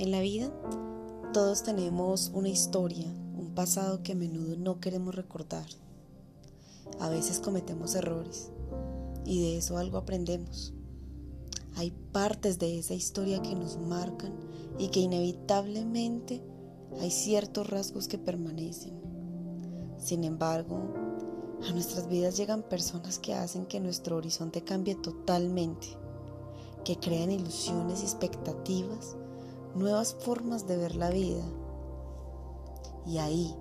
En la vida todos tenemos una historia, un pasado que a menudo no queremos recordar. A veces cometemos errores y de eso algo aprendemos. Hay partes de esa historia que nos marcan y que inevitablemente hay ciertos rasgos que permanecen. Sin embargo, a nuestras vidas llegan personas que hacen que nuestro horizonte cambie totalmente, que crean ilusiones y expectativas, nuevas formas de ver la vida. Y ahí,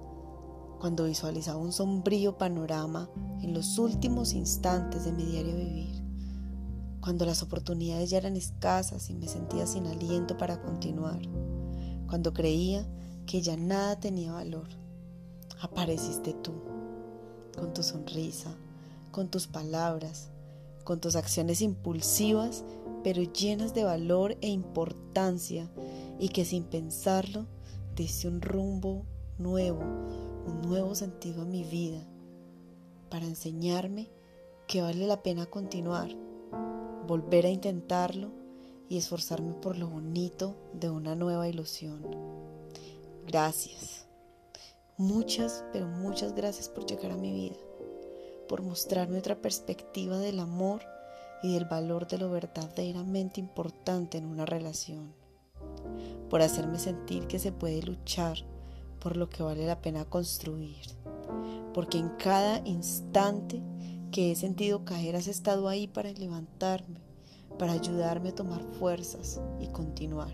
cuando visualizaba un sombrío panorama en los últimos instantes de mi diario vivir, cuando las oportunidades ya eran escasas y me sentía sin aliento para continuar, cuando creía que ya nada tenía valor, apareciste tú con tu sonrisa, con tus palabras, con tus acciones impulsivas, pero llenas de valor e importancia y que sin pensarlo diste un rumbo nuevo, un nuevo sentido a mi vida, para enseñarme que vale la pena continuar, volver a intentarlo y esforzarme por lo bonito de una nueva ilusión. Gracias. Muchas, pero muchas gracias por llegar a mi vida, por mostrarme otra perspectiva del amor y del valor de lo verdaderamente importante en una relación, por hacerme sentir que se puede luchar por lo que vale la pena construir, porque en cada instante que he sentido caer has estado ahí para levantarme, para ayudarme a tomar fuerzas y continuar.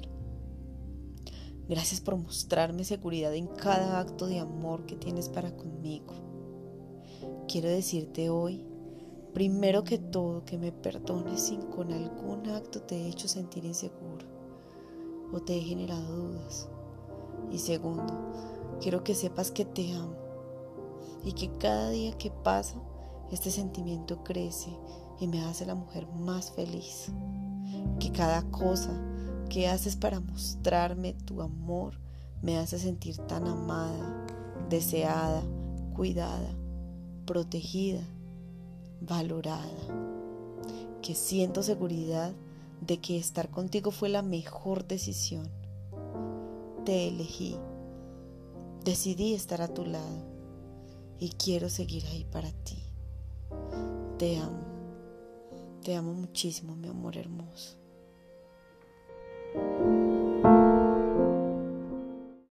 Gracias por mostrarme seguridad en cada acto de amor que tienes para conmigo. Quiero decirte hoy, primero que todo, que me perdones si con algún acto te he hecho sentir inseguro o te he generado dudas. Y segundo, quiero que sepas que te amo y que cada día que pasa, este sentimiento crece y me hace la mujer más feliz. Que cada cosa ¿Qué haces para mostrarme tu amor? Me hace sentir tan amada, deseada, cuidada, protegida, valorada, que siento seguridad de que estar contigo fue la mejor decisión. Te elegí, decidí estar a tu lado y quiero seguir ahí para ti. Te amo, te amo muchísimo, mi amor hermoso.